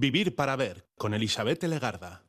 Vivir para ver con Elizabeth Legarda.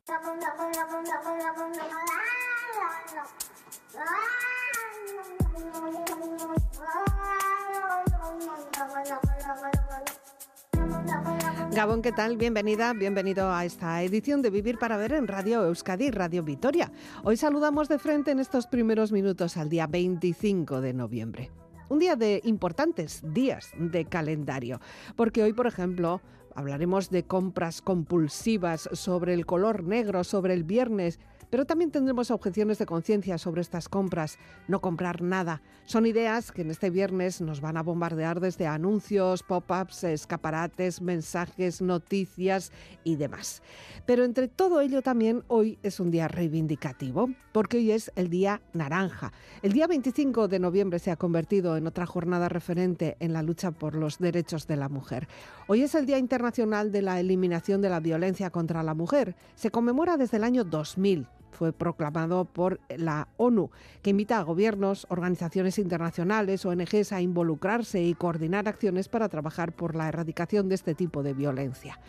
Gabón, ¿qué tal? Bienvenida, bienvenido a esta edición de Vivir para Ver en Radio Euskadi, Radio Vitoria. Hoy saludamos de frente en estos primeros minutos al día 25 de noviembre. Un día de importantes días de calendario, porque hoy, por ejemplo, hablaremos de compras compulsivas sobre el color negro, sobre el viernes pero también tendremos objeciones de conciencia sobre estas compras. No comprar nada. Son ideas que en este viernes nos van a bombardear desde anuncios, pop-ups, escaparates, mensajes, noticias y demás. Pero entre todo ello también hoy es un día reivindicativo, porque hoy es el día naranja. El día 25 de noviembre se ha convertido en otra jornada referente en la lucha por los derechos de la mujer. Hoy es el Día Internacional de la Eliminación de la Violencia contra la Mujer. Se conmemora desde el año 2000 fue proclamado por la ONU, que invita a gobiernos, organizaciones internacionales, ONGs a involucrarse y coordinar acciones para trabajar por la erradicación de este tipo de violencia.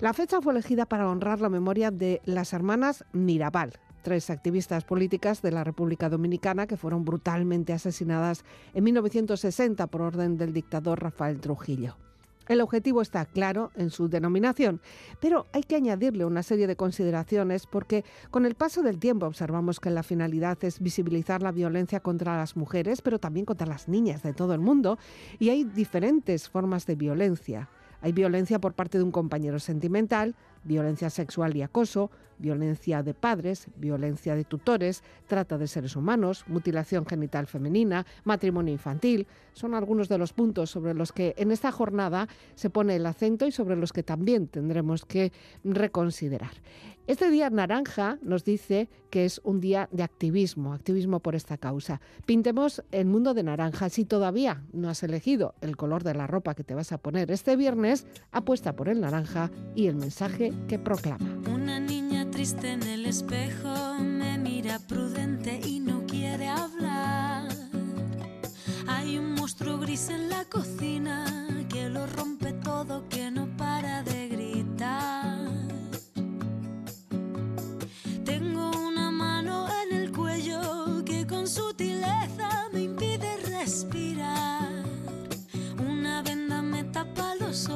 La fecha fue elegida para honrar la memoria de las hermanas Mirabal, tres activistas políticas de la República Dominicana que fueron brutalmente asesinadas en 1960 por orden del dictador Rafael Trujillo. El objetivo está claro en su denominación, pero hay que añadirle una serie de consideraciones porque con el paso del tiempo observamos que la finalidad es visibilizar la violencia contra las mujeres, pero también contra las niñas de todo el mundo, y hay diferentes formas de violencia. Hay violencia por parte de un compañero sentimental, violencia sexual y acoso, violencia de padres, violencia de tutores, trata de seres humanos, mutilación genital femenina, matrimonio infantil. Son algunos de los puntos sobre los que en esta jornada se pone el acento y sobre los que también tendremos que reconsiderar. Este día naranja nos dice que es un día de activismo, activismo por esta causa. Pintemos el mundo de naranja. Si todavía no has elegido el color de la ropa que te vas a poner este viernes, apuesta por el naranja y el mensaje que proclama. Una niña triste en el espejo me mira prudente y no quiere hablar. Hay un monstruo gris en la cocina que lo rompe todo, que no para de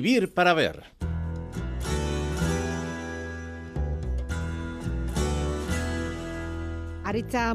Vivir para ver.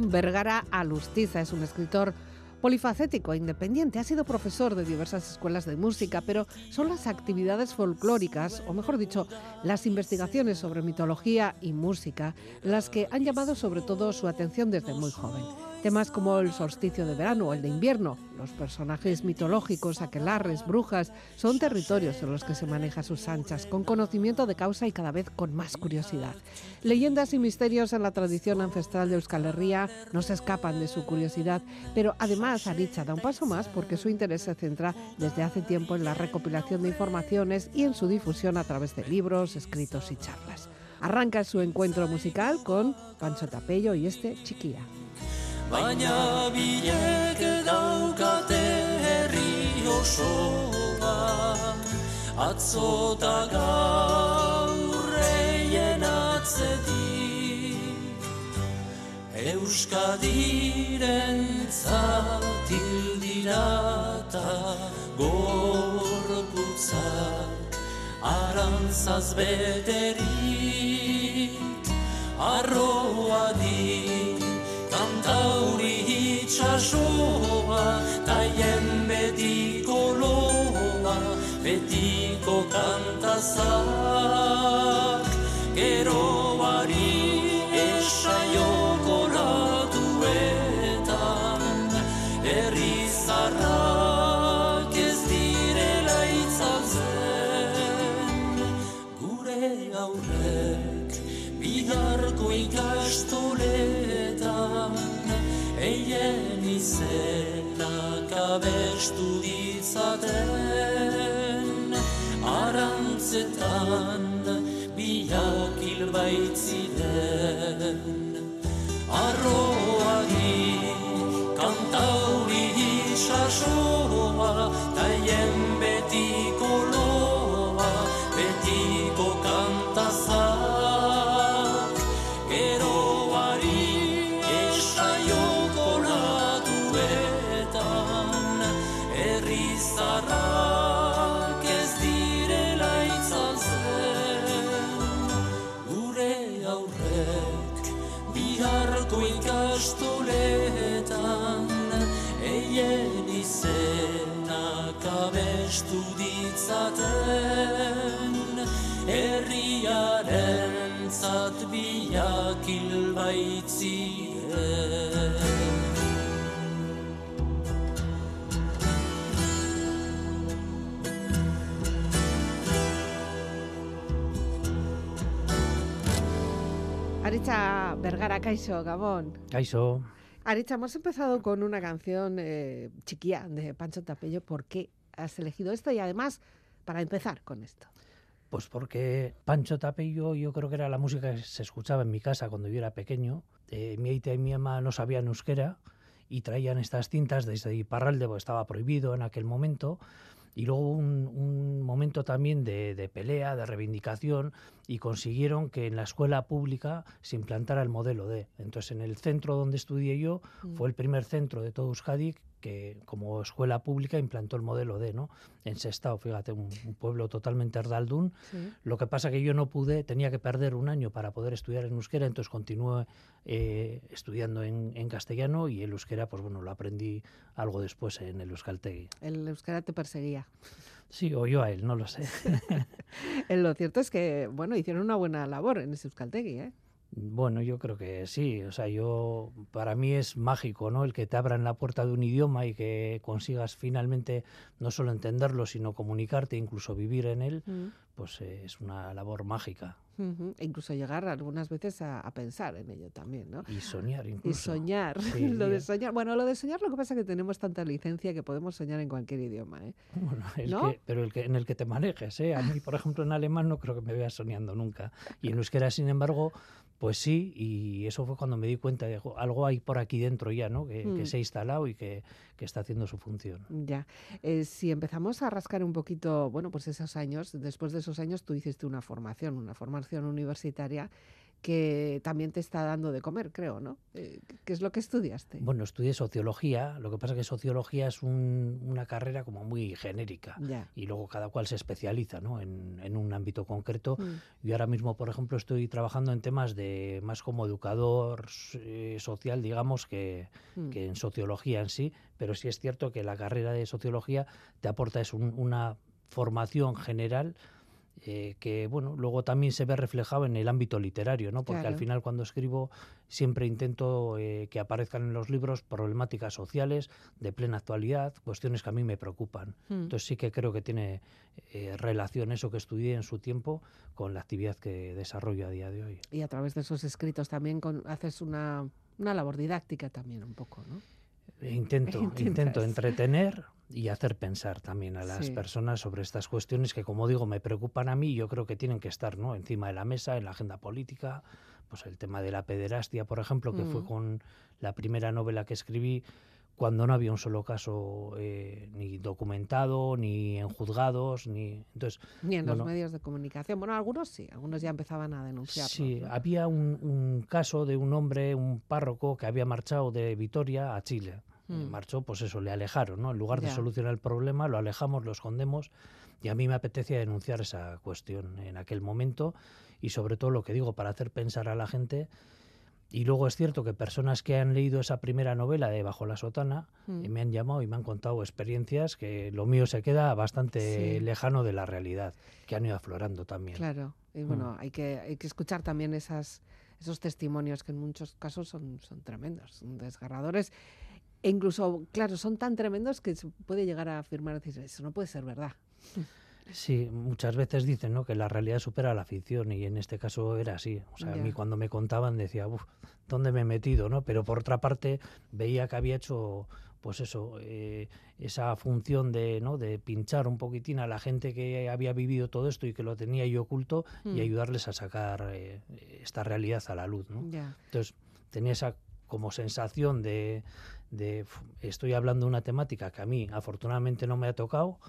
Vergara Alustiza es un escritor polifacético e independiente. Ha sido profesor de diversas escuelas de música, pero son las actividades folclóricas, o mejor dicho, las investigaciones sobre mitología y música, las que han llamado sobre todo su atención desde muy joven. Temas como el solsticio de verano o el de invierno, los personajes mitológicos, aquelarres, brujas, son territorios en los que se maneja sus anchas, con conocimiento de causa y cada vez con más curiosidad. Leyendas y misterios en la tradición ancestral de Euskal Herria no se escapan de su curiosidad, pero además Aritza da un paso más porque su interés se centra desde hace tiempo en la recopilación de informaciones y en su difusión a través de libros, escritos y charlas. Arranca su encuentro musical con Pancho Tapello y este Chiquilla. Baina bilek daukate herri osoa Atzo eta gaur reien atzetik Euskadiren zatil dira eta gorputzak Arantzaz beterik arroa itxasoa, taien betiko loa, betiko kantazak, geroari abestu Aritza Vergara Caixo, Gabón. Kaixo, Aritza, hemos empezado con una canción eh, chiquilla de Pancho Tapello. ¿Por qué has elegido esto? Y además, para empezar con esto. pues porque Pancho Tapello yo creo que era la música que se escuchaba en mi casa cuando yo era pequeño. Eh, mi aita y mi ama no sabían euskera y traían estas cintas desde Iparralde, porque estaba prohibido en aquel momento. Y luego un, un momento también de, de pelea, de reivindicación, y consiguieron que en la escuela pública se implantara el modelo D. Entonces, en el centro donde estudié yo, fue el primer centro de todo Euskadi que como escuela pública implantó el modelo D, ¿no? En Sestao, fíjate, un, un pueblo totalmente erdaldún. Sí. Lo que pasa que yo no pude, tenía que perder un año para poder estudiar en euskera, entonces continué eh, estudiando en, en castellano y el euskera, pues bueno, lo aprendí algo después en el Euskaltegui. El euskera te perseguía. Sí, o yo a él, no lo sé. Lo cierto es que, bueno, hicieron una buena labor en ese Euskaltegui, ¿eh? Bueno, yo creo que sí. O sea, yo para mí es mágico, ¿no? El que te abran la puerta de un idioma y que consigas finalmente no solo entenderlo, sino comunicarte, incluso vivir en él, Mm. pues eh, es una labor mágica. E incluso llegar algunas veces a, a pensar en ello también, ¿no? Y soñar Y incluso. soñar, Sí, lo de y- soñar. Bueno, lo de soñar lo que pasa es que tenemos tanta licencia que podemos soñar en cualquier idioma, ¿eh? Bueno, el ¿No? que- pero el que, en el que te manejes, ¿eh? A mí, por ejemplo, en alemán no creo que me veas soñando nunca. Y en euskera, sin embargo, pues sí, y eso fue cuando me di cuenta de "Jo, algo hay por aquí dentro ya, ¿no? Que, que Mm. se ha instalado y que, que está haciendo su función. Ya. Eh, si empezamos a rascar un poquito, bueno, pues esos años, después de esos años tú hiciste una formación, una formación universitaria que también te está dando de comer, creo, ¿no? Eh, ¿Qué es lo que estudiaste? Bueno, estudié sociología, lo que pasa es que sociología es un- una carrera como muy genérica Ya. y luego cada cual se especializa ¿no? en, en un ámbito concreto. Mm. Yo ahora mismo, por ejemplo, estoy trabajando en temas de más como educador eh, social, digamos, que, Mm. que en sociología en sí, pero sí es cierto que la carrera de sociología te aporta es un- una formación general eh, que bueno luego también se ve reflejado en el ámbito literario no porque Claro. al final cuando escribo siempre intento eh, que aparezcan en los libros problemáticas sociales de plena actualidad cuestiones que a mí me preocupan Mm. entonces sí que creo que tiene eh, relación eso que estudié en su tiempo con la actividad que desarrollo a día de hoy Y a través de esos escritos también con- haces una, una labor didáctica también un poco, ¿no? Intento, Intentas. intento entretener y hacer pensar también a las Sí. personas sobre estas cuestiones que, como digo, me preocupan a mí y yo creo que tienen que estar ¿no? encima de la mesa, en la agenda política. Pues el tema de la pederastia, por ejemplo, que fue Mm. con la primera novela que escribí cuando no había un solo caso eh, ni documentado, ni en juzgados, ni... Entonces, Ni en los medios de comunicación. Bueno, algunos sí, algunos ya empezaban a denunciarlo. Sí, ¿no? había un, un caso de un hombre, un párroco, que había marchado de Vitoria a Chile. Mm. Marchó, pues eso, le alejaron, ¿no? En lugar de Ya. solucionar el problema, lo alejamos, lo escondemos. Y a mí me apetecía denunciar esa cuestión en aquel momento y sobre todo lo que digo, para hacer pensar a la gente. Y luego es cierto que personas que han leído esa primera novela de Bajo la Sotana Mm. eh, me han llamado y me han contado experiencias que lo mío se queda bastante Sí. lejano de la realidad, que han ido aflorando también. Claro, y Mm. bueno, hay, que, hay que escuchar también esas, esos testimonios que en muchos casos son, son tremendos, son desgarradores. E incluso, claro, son tan tremendos que se puede llegar a afirmar, decir, eso no puede ser verdad. Sí, muchas veces dicen ¿no? que la realidad supera la ficción y en este caso era así. O sea, a mí cuando me contaban decía, uff, ¿dónde me he metido? ¿no? Pero por otra parte veía que había hecho, pues eso, eh, esa función de, ¿no? de pinchar un poquitín a la gente que había vivido todo esto y que lo tenía yo oculto Mm. y ayudarles a sacar eh, esta realidad a la luz. ¿no? Entonces tenía esa como sensación de, de "Uf, estoy hablando de una temática que a mí afortunadamente no me ha tocado,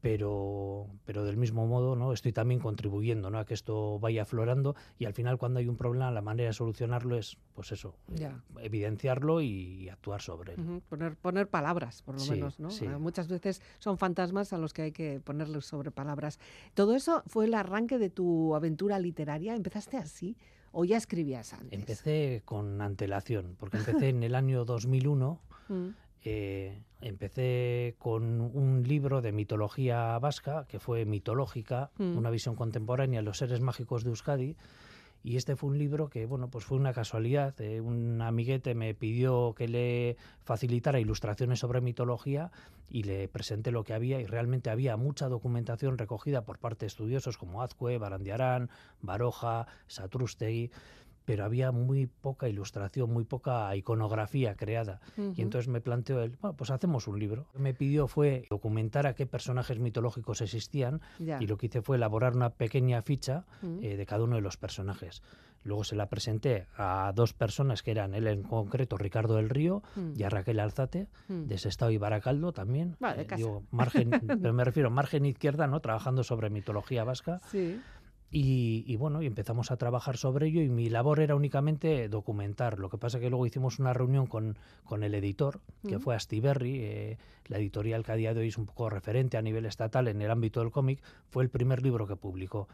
pero, pero del mismo modo ¿no? estoy también contribuyendo ¿no? a que esto vaya aflorando y al final cuando hay un problema la manera de solucionarlo es pues eso, Ya. evidenciarlo y actuar sobre él. Ujú, Poner, poner palabras, por lo Sí, menos, ¿no? sí. Ah, Muchas veces son fantasmas a los que hay que ponerles sobre palabras. ¿Todo eso fue el arranque de tu aventura literaria? ¿Empezaste así o ya escribías antes? Empecé con antelación, porque empecé en el año 2001 Mm, eh, empecé con un libro de mitología vasca, que fue mitológica, Mm. una visión contemporánea de los seres mágicos de Euskadi. Y este fue un libro que, bueno, pues fue una casualidad. eh, un amiguete me pidió que le facilitara ilustraciones sobre mitología y le presenté lo que había y realmente había mucha documentación recogida por parte de estudiosos como Azcue, Barandiarán, Baroja, Satrústegui, pero había muy poca ilustración, muy poca iconografía creada. ujú. Y entonces me planteó él, bueno, pues hacemos un libro. Lo que me pidió fue documentar a qué personajes mitológicos existían Ya. y lo que hice fue elaborar una pequeña ficha Mm. eh, de cada uno de los personajes. Luego se la presenté a dos personas que eran él en concreto, Ricardo del Río, Mm. y a Raquel Alzate, Mm. de Sestao y Baracaldo también. Vale, Eh, digo, margen, pero me refiero margen izquierda, ¿no? Trabajando sobre mitología vasca. Sí. Y, y bueno, y empezamos a trabajar sobre ello y mi labor era únicamente documentar. Lo que pasa que luego hicimos una reunión con, con el editor, que Mm. fue Astiberri, eh, la editorial que a día de hoy es un poco referente a nivel estatal en el ámbito del cómic, fue el primer libro que publicó.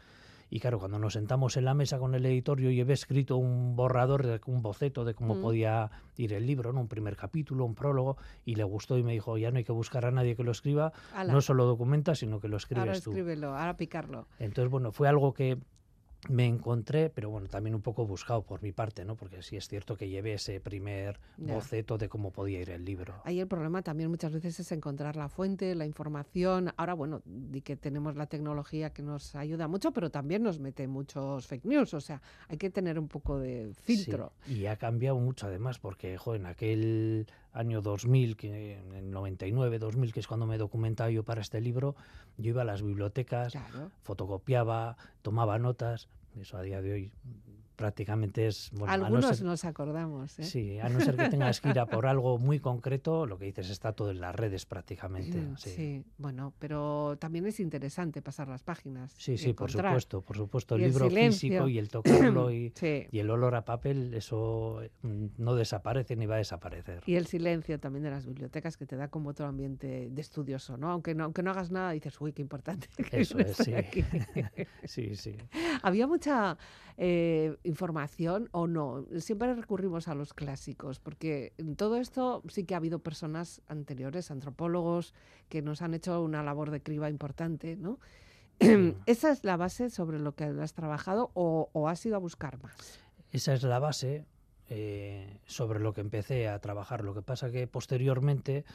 Y claro, cuando nos sentamos en la mesa con el editor, yo llevé escrito un borrador, un boceto de cómo Mm. podía ir el libro, ¿no? un primer capítulo, un prólogo, y le gustó y me dijo, ya no hay que buscar a nadie que lo escriba, Ala, no solo documenta, sino que lo ahora escribes tú. escríbelo, ahora picarlo. Entonces, bueno, fue algo que me encontré, pero bueno, también un poco buscado por mi parte, ¿no? Porque sí es cierto que llevé ese primer boceto de cómo podía ir el libro. Ahí el problema también muchas veces es encontrar la fuente, la información. Ahora, bueno, di que tenemos la tecnología que nos ayuda mucho, pero también nos mete muchos fake news. O sea, hay que tener un poco de filtro. Sí, y ha cambiado mucho además, porque jo, en aquel año 2000, que, en el 99, 2000, que es cuando me documentaba yo para este libro, yo iba a las bibliotecas, Claro. fotocopiaba, tomaba notas. Eso a día de hoy prácticamente es... Bueno, a no Algunos ser- nos acordamos. ¿eh? Sí, a no ser que tengas que ir a por algo muy concreto, lo que dices está todo en las redes prácticamente. Mm, Sí, sí, bueno, pero también es interesante pasar las páginas. sí, sí, por supuesto, por supuesto. El libro silencio. físico y el tocarlo y, Sí. y el olor a papel, eso mm, no desaparece ni va a desaparecer. Y el silencio también de las bibliotecas que te da como otro ambiente de estudioso, ¿no? Aunque no, aunque no hagas nada, dices, uy, qué importante. que Eso es, sí. aquí". sí, sí. ¿Había mucha eh, información o no? Siempre recurrimos a los clásicos, porque en todo esto sí que ha habido personas anteriores, antropólogos, que nos han hecho una labor de criba importante, ¿no? ¿Esa es la base sobre lo que has trabajado o, o has ido a buscar más? Esa es la base eh, sobre lo que empecé a trabajar. Lo que pasa que posteriormente,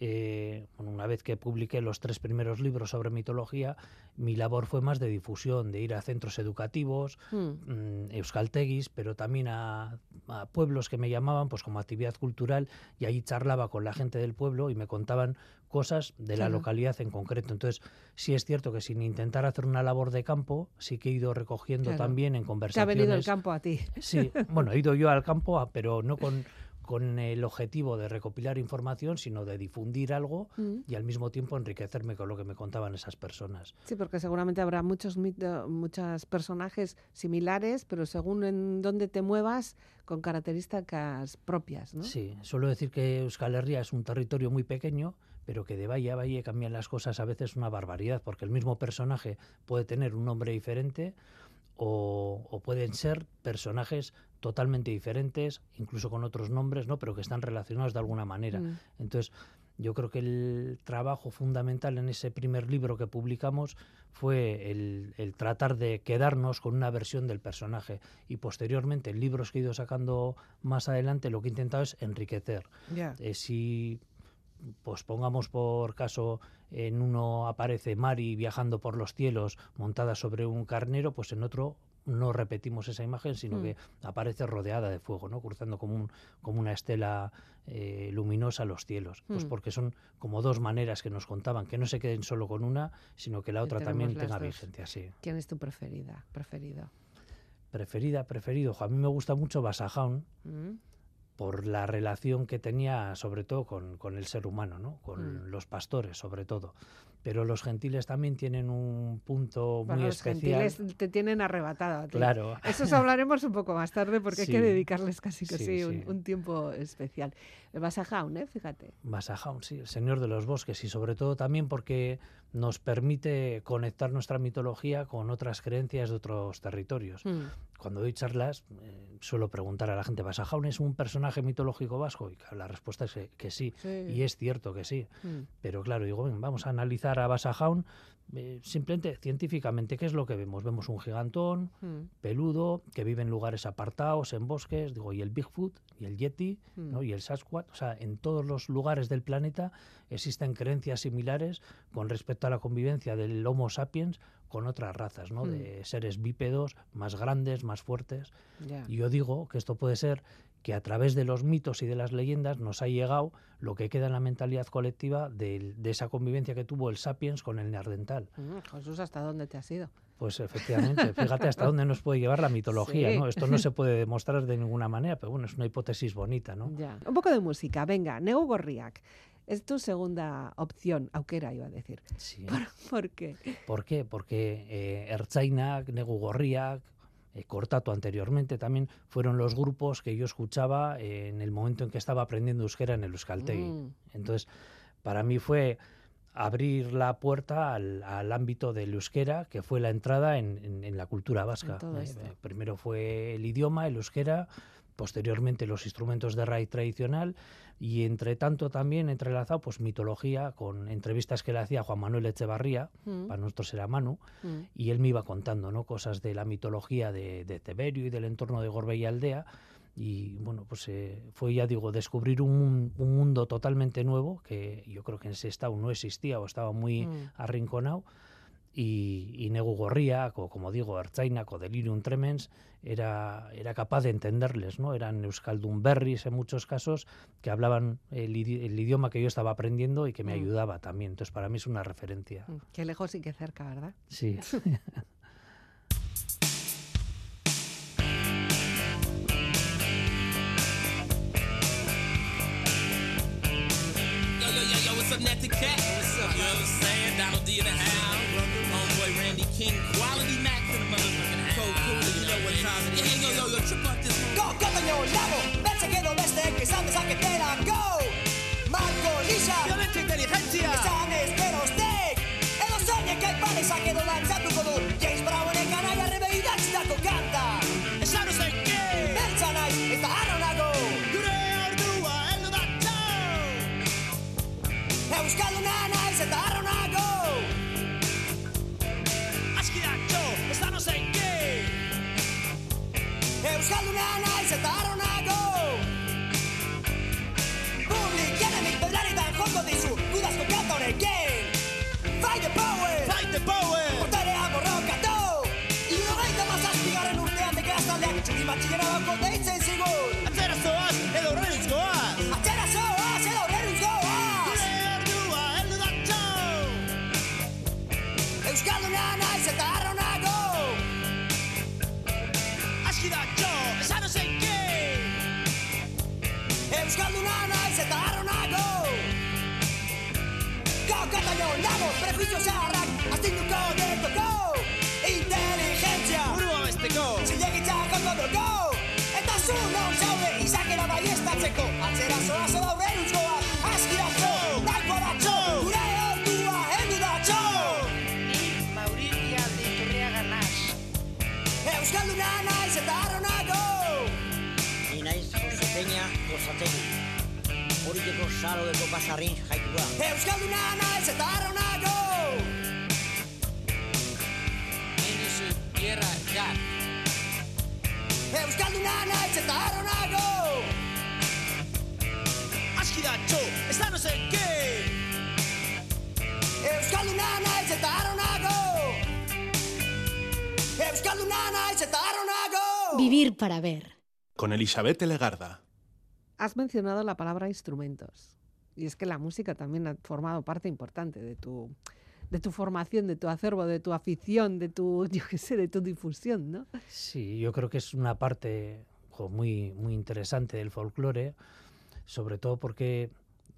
eh, bueno, una vez que publiqué los tres primeros libros sobre mitología, mi labor fue más de difusión, de ir a centros educativos, Hmm. mm, euskaltegis, pero también a, a pueblos que me llamaban pues como actividad cultural y ahí charlaba con la gente del pueblo y me contaban cosas de la Claro. localidad en concreto. Entonces, sí es cierto que sin intentar hacer una labor de campo, sí que he ido recogiendo Claro. también en Te ha conversaciones. venido el campo a ti. Sí, bueno, he ido yo al campo, pero no con, con el objetivo de recopilar información, sino de difundir algo Mm. y al mismo tiempo enriquecerme con lo que me contaban esas personas. Sí, porque seguramente habrá muchos muchos personajes similares, pero según en dónde te muevas, con características propias, ¿no? Sí, suelo decir que Euskal Herria es un territorio muy pequeño, pero que de valle a valle cambian las cosas a veces una barbaridad, porque el mismo personaje puede tener un nombre diferente o, o pueden ser personajes totalmente diferentes, incluso con otros nombres, ¿no? pero que están relacionados de alguna manera. Mm. Entonces, yo creo que el trabajo fundamental en ese primer libro que publicamos fue el, el tratar de quedarnos con una versión del personaje y posteriormente en libros que he ido sacando más adelante lo que he intentado es enriquecer. Eh, si pues pongamos por caso en uno aparece Mari viajando por los cielos montada sobre un carnero, pues en otro no repetimos esa imagen, sino Mm. que aparece rodeada de fuego, ¿no? cruzando como, un, como una estela eh, luminosa los cielos. Pues Mm. porque son como dos maneras que nos contaban, que no se queden solo con una, sino que la otra también tenga dos. vigencia. Sí. ¿Quién es tu preferida? Preferido. Preferida, preferido. A mí me gusta mucho Basajaun Mm. Por la relación que tenía sobre todo con, con el ser humano, ¿no? con Mm. los pastores sobre todo. Pero los gentiles también tienen un punto Bueno, muy los especial. gentiles te tienen arrebatada. Claro. Esos hablaremos un poco más tarde porque hay que Sí. dedicarles casi que Sí, sí, un, sí. un tiempo especial. Vas a Jaun, ¿eh? Fíjate. Basajaun, sí, el señor de los bosques y sobre todo también porque nos permite conectar nuestra mitología con otras creencias de otros territorios. Mm. Cuando doy charlas eh, suelo preguntar a la gente, ¿Basajaun es un personaje mitológico vasco? Y claro, la respuesta es que, que sí. Sí. Y es cierto que sí. Mm. Pero claro, digo, ven, vamos a analizar a Basajaun eh, simplemente científicamente. ¿Qué es lo que vemos? Vemos un gigantón Mm. peludo que vive en lugares apartados, en bosques, digo, y el Bigfoot, y el Yeti, ¿no? Mm. y el Sasquatch. O sea, en todos los lugares del planeta existen creencias similares con respecto a la convivencia del Homo sapiens con otras razas, ¿no? Mm. de seres bípedos más grandes, más fuertes. Ya. Y yo digo que esto puede ser que a través de los mitos y de las leyendas nos ha llegado lo que queda en la mentalidad colectiva del- de, esa convivencia que tuvo el sapiens con el neandertal. Mm, Jesús, ¿hasta dónde te has ido? Pues efectivamente, fíjate hasta dónde nos puede llevar la mitología, Sí. ¿no? Esto no se puede demostrar de ninguna manera, pero bueno, es una hipótesis bonita, ¿no? Ya. Un poco de música, venga, Neu Gorriak. Es tu segunda opción, aukera iba a decir. Sí. ¿Por qué? ¿Por qué? Porque eh, Ertzainak, Negu Gorriak, eh, Cortato anteriormente también fueron los grupos que yo escuchaba eh, en el momento en que estaba aprendiendo euskera en el Euskaltegui. Mm. Entonces, para mí fue abrir la puerta al, al ámbito del euskera, que fue la entrada en, en- en la cultura vasca. Eh, eh, primero fue el idioma, el euskera, posteriormente los instrumentos de raíz tradicional y entre tanto también entrelazado pues mitología con entrevistas que le hacía Juan Manuel Echevarría, Mm. para nosotros era Manu, Mm. y él me iba contando ¿no? cosas de la mitología de, de Teberio y del entorno de Gorbella Aldea. Y bueno, pues eh, fue, ya digo, descubrir un mundo totalmente nuevo que yo creo que en ese estado no existía o estaba muy Mm. arrinconado y, y Negu Gorriak, o como digo, Ertzainak o Delirium Tremens, era, era capaz de entenderles, ¿no? Eran Euskaldun Berries en muchos casos, que hablaban el, el, idioma que yo estaba aprendiendo y que me mm. ayudaba también. Entonces, para mí es una referencia. Mm, qué lejos y qué cerca, ¿verdad? Sí. King. Quality Max in the motherfucking house. Cool, cool, you know what time it is. Yeah, yo, yo, yo, trip out this. Go, coño, lago, perseguido E buscando una nice, dago prejuizio zaharrak Aztinduko detoko Inteligentzia Buru abesteko Zilegitza kondo doko Eta zu non zaude izakera bai estatzeko Atzera zora zora aurren utzkoak Azkira zo, daiko da zo Gure hortua hendu da zo Mauritia dikurria ganaz Euskalduna naiz eta arronago Ni naiz Jose Peña gozategi Horiteko saro deko pasarrin jaitu da. Euskalduna naiz eta arronago Euskalduna naiz eta arronago. Aschidaccio, e sa non sai che. Euskalduna naiz eta arronago. Euskalduna naiz eta arronago. Vivir para ver. Con Elizabeth Legarda. Has mencionado la palabra instrumentos. Y es que la música también ha formado parte importante de tu, de tu formación, de tu acervo, de tu afición, de tu, yo qué sé, de tu difusión, ¿no? Sí, yo creo que es una parte muy, muy interesante del folclore, sobre todo porque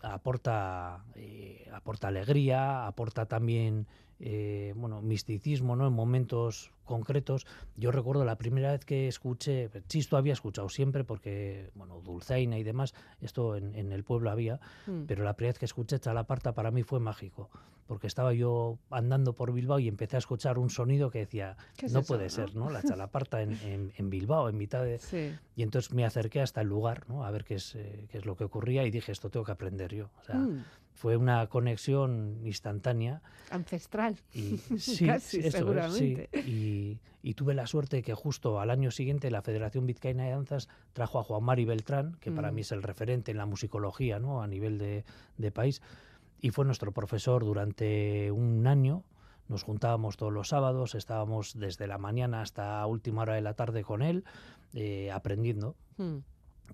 aporta, eh, aporta alegría, aporta también eh, bueno, misticismo ¿no? en momentos concretos. Yo recuerdo la primera vez que escuché, Chisto había escuchado siempre porque, bueno, Dulzaina y demás, esto en, en el pueblo había, Mm. pero la primera vez que escuché Chalaparta para mí fue mágico, porque estaba yo andando por Bilbao y empecé a escuchar un sonido que decía, ¿Qué es no eso, puede no? ser, ¿no? La Chalaparta en, en- en Bilbao, en mitad de... Sí. Y entonces me acerqué hasta el lugar, ¿no? A ver qué es, eh, qué es lo que ocurría y dije, esto tengo que aprender yo. O sea, Mm, fue una conexión instantánea ancestral. y sí, Casi, eso es, seguramente. sí. Y, y tuve la suerte que justo al año siguiente la Federación Vizcaína de Danzas trajo a Juan Mari Beltrán, que para Mm. mí es el referente en la musicología ¿no? a nivel de, de país, y fue nuestro profesor durante un año. Nos juntábamos todos los sábados, estábamos desde la mañana hasta última hora de la tarde con él, eh, aprendiendo. Mm.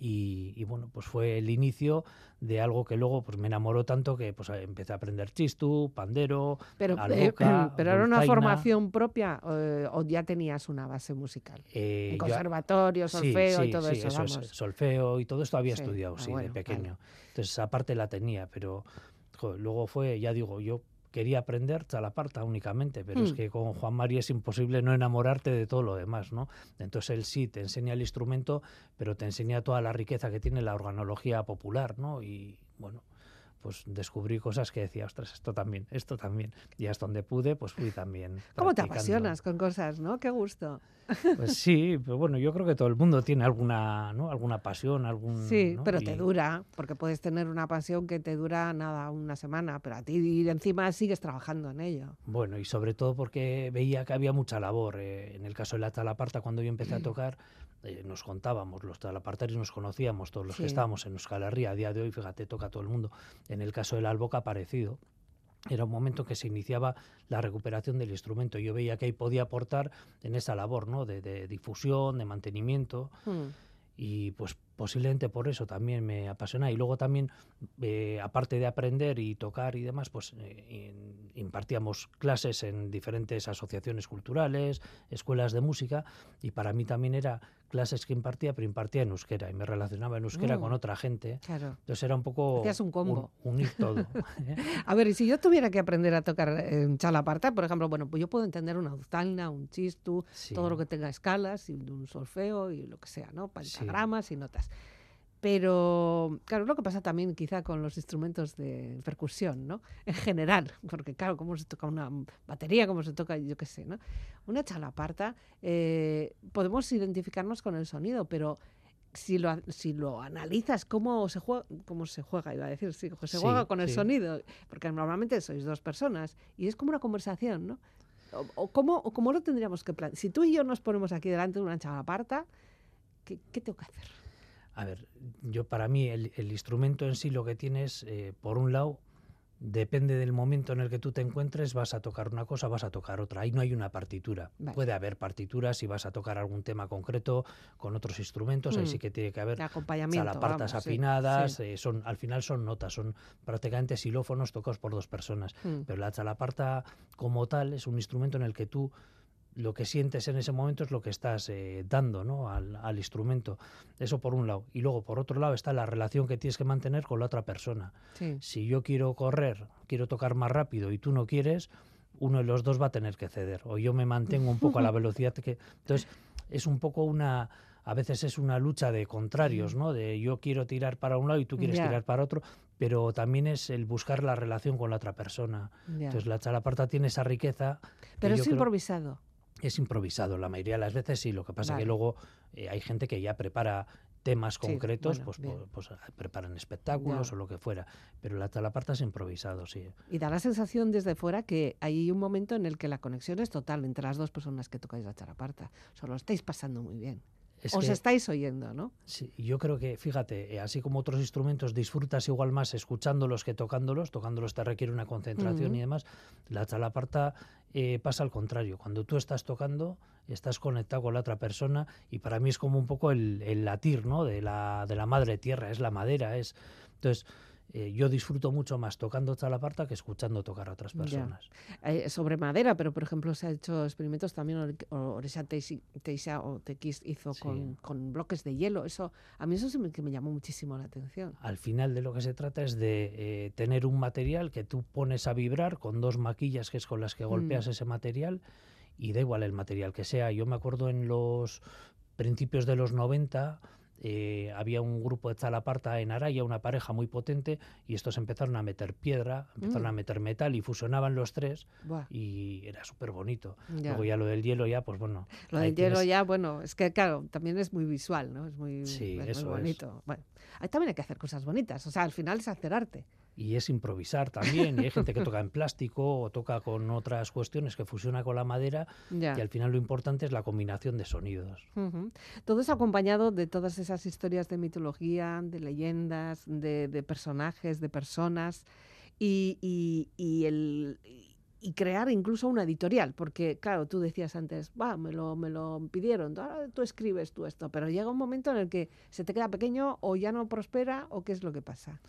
Y, y bueno, pues fue el inicio de algo que luego pues me enamoró tanto que pues empecé a aprender chistu, pandero, Pero, eh, alboca, pero era una formación propia eh, o ya tenías una base musical. Eh, En yo- conservatorio, sí, solfeo y sí, todo sí, eso, es, vamos. solfeo y todo esto había estudiado, ah, sí, bueno, de vale. pequeño. Entonces esa parte la tenía, pero joder, luego fue, ya digo, yo quería aprender chalaparta únicamente, pero es Hmm. que con Juan Mari es imposible no enamorarte de todo lo demás, ¿no? Entonces él sí te enseña el instrumento, pero te enseña toda la riqueza que tiene la organología popular, ¿no? Y bueno, pues descubrí cosas que decía, ostras, esto también, esto también. Y hasta donde pude, pues fui también. ¿Cómo te apasionas con cosas, no? Qué gusto. Pues sí, pero bueno, yo creo que todo el mundo tiene alguna, ¿no? alguna pasión, algún. Sí, ¿no? pero te Y- dura, porque puedes tener una pasión que te dura nada, una semana, pero a ti encima sigues trabajando en ello. Bueno, y sobre todo porque veía que había mucha labor. eh, en el caso de la talaparta, cuando yo empecé a tocar, eh, nos contábamos, los talapartaris nos conocíamos, todos los Sí. que estábamos en Euskal Herria a día de hoy, fíjate, toca todo el mundo. En el caso del alboca, parecido. Era un momento que se iniciaba la recuperación del instrumento. Yo veía que ahí podía aportar en esa labor, ¿no? De, de difusión, de mantenimiento. Mm. Y pues posiblemente por eso también me apasiona y luego también eh, aparte de aprender y tocar y demás pues eh, impartíamos clases en diferentes asociaciones culturales escuelas de música y para mí también era clases que impartía pero impartía en euskera y me relacionaba en euskera Mm. con otra gente Claro. entonces era un poco Hacías un combo. un- unir todo ¿eh? A ver, y si yo tuviera que aprender a tocar en chalaparta, por ejemplo, bueno, pues yo puedo entender una duzalna, un chistu, Sí. todo lo que tenga escalas y un solfeo y lo que sea, ¿no? Pentagramas y notas. Pero, claro, lo que pasa también quizá con los instrumentos de percusión, ¿no? En general, porque claro, cómo se toca una batería, cómo se toca, yo qué sé, ¿no? Una chalaparta, eh, podemos identificarnos con el sonido, pero si lo, si lo analizas, cómo se juega, cómo se juega, iba a decir, sí, se Sí, juega con el sí. sonido, porque normalmente sois dos personas y es como una conversación, ¿no? O, o cómo, o cómo lo tendríamos que plantear. Si tú y yo nos ponemos aquí delante de una chalaparta, ¿qué, qué tengo que hacer? A ver, yo para mí el, el instrumento en sí lo que tiene es, eh, por un lado, depende del momento en el que tú te encuentres, vas a tocar una cosa, vas a tocar otra. Ahí no hay una partitura. Vale. Puede haber partituras si vas a tocar algún tema concreto con otros instrumentos, ahí Mm. sí que tiene que haber chalapartas vamos, sí, afinadas, sí. eh, son, al final son notas, son prácticamente xilófonos tocados por dos personas. Mm. Pero la chalaparta como tal es un instrumento en el que tú lo que sientes en ese momento es lo que estás eh, dando ¿no? al, al instrumento. Eso por un lado. Y luego por otro lado está la relación que tienes que mantener con la otra persona. Sí. Si yo quiero correr, quiero tocar más rápido y tú no quieres, uno de los dos va a tener que ceder. O yo me mantengo un poco a la velocidad que... Entonces es un poco una... A veces es una lucha de contrarios, ¿no? De yo quiero tirar para un lado y tú quieres Ya. tirar para otro, pero también es el buscar la relación con la otra persona. Ya. Entonces la chalaparta tiene esa riqueza. que Pero es creo- improvisado. Es improvisado, la mayoría de las veces sí. Lo que pasa Vale. que luego eh, hay gente que ya prepara temas Sí, concretos, bueno, pues, pues, pues, preparan espectáculos Ya. o lo que fuera. Pero la chalaparta es improvisado, sí. Y da la sensación desde fuera que hay un momento en el que la conexión es total entre las dos personas que tocáis la chalaparta. O sea, lo estáis pasando muy bien. Es Os que- estáis oyendo, ¿no? Sí, yo creo que, fíjate, eh, así como otros instrumentos, disfrutas igual más escuchándolos que tocándolos. Tocándolos te requiere una concentración Ujú. y demás. La chalaparta eh, pasa al contrario. Cuando tú estás tocando, estás conectado con la otra persona y para mí es como un poco el, el latir, ¿no? De la, de la madre tierra, es la madera, es... Entonces, eh, yo disfruto mucho más tocando chalaparta que escuchando tocar a otras personas. Eh, sobre madera, pero por ejemplo se ha hecho experimentos también, Ore- Orexa Teixi- Teixa o Tequis hizo Sí. con, con bloques de hielo. Eso A mí eso sí me, que me llamó muchísimo la atención. Al final de lo que se trata es de eh, tener un material que tú pones a vibrar con dos maquillas que es con las que golpeas Mm. ese material y da igual el material que sea. Yo me acuerdo en los principios de los 90 eh, había un grupo de Chalaparta en Araya, una pareja muy potente, y estos empezaron a meter piedra, empezaron Mm. a meter metal y fusionaban los tres Buah, y era súper bonito. ya. Luego ya lo del hielo ya, pues bueno. Lo del hielo tienes- ya, bueno, es que claro, también es muy visual, ¿no? Es muy, Sí, es muy eso es. bonito. Bueno, ahí también hay que hacer cosas bonitas. O sea, al final es hacer arte. Y es improvisar también. Y hay gente que toca en plástico o toca con otras cuestiones que fusiona con la madera. Ya. Y al final lo importante es la combinación de sonidos. Todo eso acompañado de todas esas historias de mitología, de leyendas, de, de personajes, de personas y, y- y el, y- y crear incluso una editorial, porque claro, tú decías antes, va, me lo, me lo pidieron, ahora tú escribes tú esto, pero llega un momento en el que se te queda pequeño o ya no prospera o qué es lo que pasa.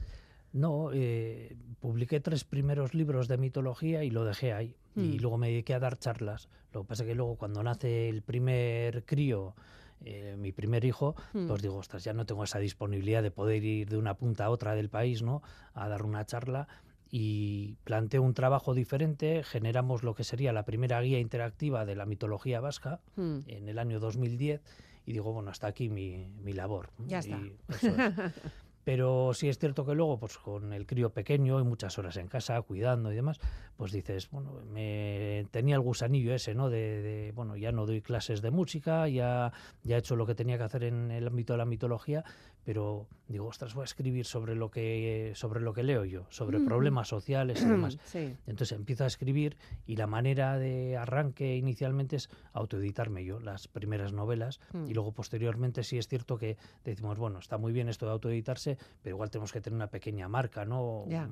No, eh, publiqué tres primeros libros de mitología y lo dejé ahí. Y Mm. luego me dediqué a dar charlas. Lo que pasa es que luego cuando nace el primer crío, eh, mi primer hijo, Mm. pues digo, ostras, ya no tengo esa disponibilidad de poder ir de una punta a otra del país, ¿no? A dar una charla. Y planteé un trabajo diferente, generamos lo que sería la primera guía interactiva de la mitología vasca Mm. en el año 2010 y digo, bueno, hasta aquí mi, mi labor. Ya está. Y eso es. Pero sí es cierto que luego, pues con el crío pequeño y muchas horas en casa, cuidando y demás, pues dices, bueno, me tenía el gusanillo ese, ¿no? De, de, bueno, ya no doy clases de música, ya, ya he hecho lo que tenía que hacer en el ámbito de la mitología, pero digo, ostras, voy a escribir sobre lo que, sobre lo que leo yo, sobre Mm. problemas sociales y demás. Sí. Entonces empiezo a escribir y la manera de arranque inicialmente es autoeditarme yo las primeras novelas Mm. y luego posteriormente sí es cierto que decimos, bueno, está muy bien esto de autoeditarse, pero igual tenemos que tener una pequeña marca, ¿no? Ya.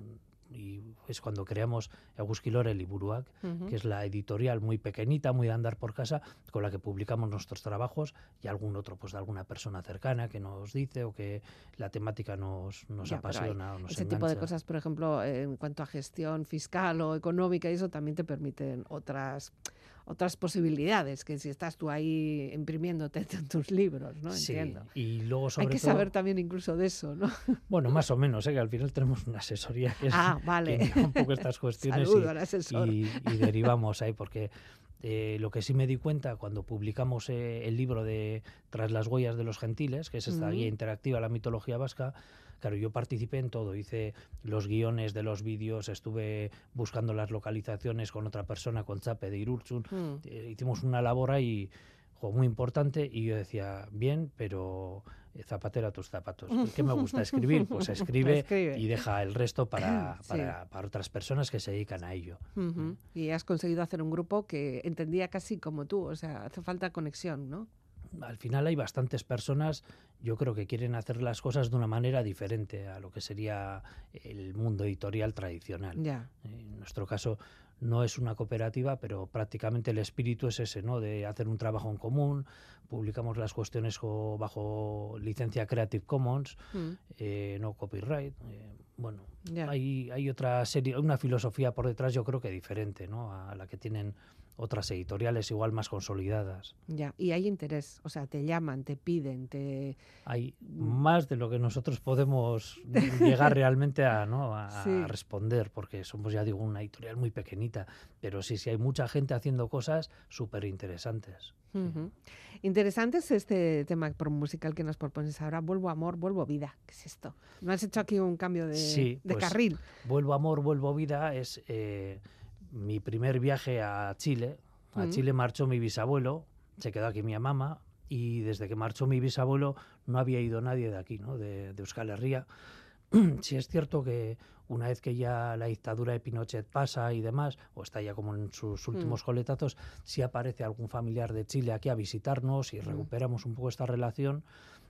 Y es cuando creamos Eguzkilore Liburuak, Ujú. que es la editorial muy pequeñita, muy de andar por casa, con la que publicamos nuestros trabajos y algún otro, pues de alguna persona cercana que nos dice o que la temática nos, nos Ya, apasiona o nos Ese tipo de engancha. cosas, por ejemplo, en cuanto a gestión fiscal o económica, y eso también te permiten otras otras posibilidades que si estás tú ahí imprimiéndote tus libros, ¿no? Sí, Entiendo. y luego sobre Hay que todo, saber también incluso de eso, ¿no? bueno, más o menos, ¿eh? que al final tenemos una asesoría que es Ah, que vale. mira un poco estas cuestiones y- y, y derivamos ahí, porque eh, lo que sí me di cuenta cuando publicamos eh, el libro de Tras las huellas de los gentiles, que es esta Ujú. guía interactiva a la mitología vasca, claro, yo participé en todo, hice los guiones de los vídeos, estuve buscando las localizaciones con otra persona, con Chape de Irurtzun, Mm. eh, hicimos una labor ahí jo, muy importante y yo decía, bien, pero eh, zapatero a tus zapatos. ¿Qué me gusta escribir? Pues escribe, Escribe. y deja el resto para, Sí. para, para otras personas que se dedican a ello. Ujú. Y has conseguido hacer un grupo que entendía casi como tú, o sea, hace falta conexión, ¿no? Al final hay bastantes personas, yo creo que quieren hacer las cosas de una manera diferente a lo que sería el mundo editorial tradicional. Ya. En nuestro caso no es una cooperativa, pero prácticamente el espíritu es ese, ¿no? De hacer un trabajo en común, publicamos las cuestiones jo- bajo licencia Creative Commons, Mm. eh, no copyright. eh, bueno, hay, hay otra serie, una filosofía por detrás, yo creo que diferente, ¿no? A la que tienen otras editoriales igual más consolidadas. Ya, y hay interés, o sea, te llaman, te piden, te... Hay Mm. más de lo que nosotros podemos llegar realmente a, ¿no? a, responder, porque somos, ya digo, una editorial muy pequeñita, pero sí, sí hay mucha gente haciendo cosas súper interesantes. Interesante es este tema musical que nos propones ahora, Vuelvo Amor, Vuelvo Vida. ¿Qué es esto? ¿No has hecho aquí un cambio de, Sí, de pues, carril? Vuelvo amor, vuelvo vida es eh, mi primer viaje a Chile. A Mm. Chile marchó mi bisabuelo, se quedó aquí mi mamá y desde que marchó mi bisabuelo no había ido nadie de aquí, ¿no? de, de Euskal Herria. sí es cierto que una vez que ya la dictadura de Pinochet pasa y demás, o está ya como en sus últimos coletazos, sí aparece algún familiar de Chile aquí a visitarnos y recuperamos un poco esta relación.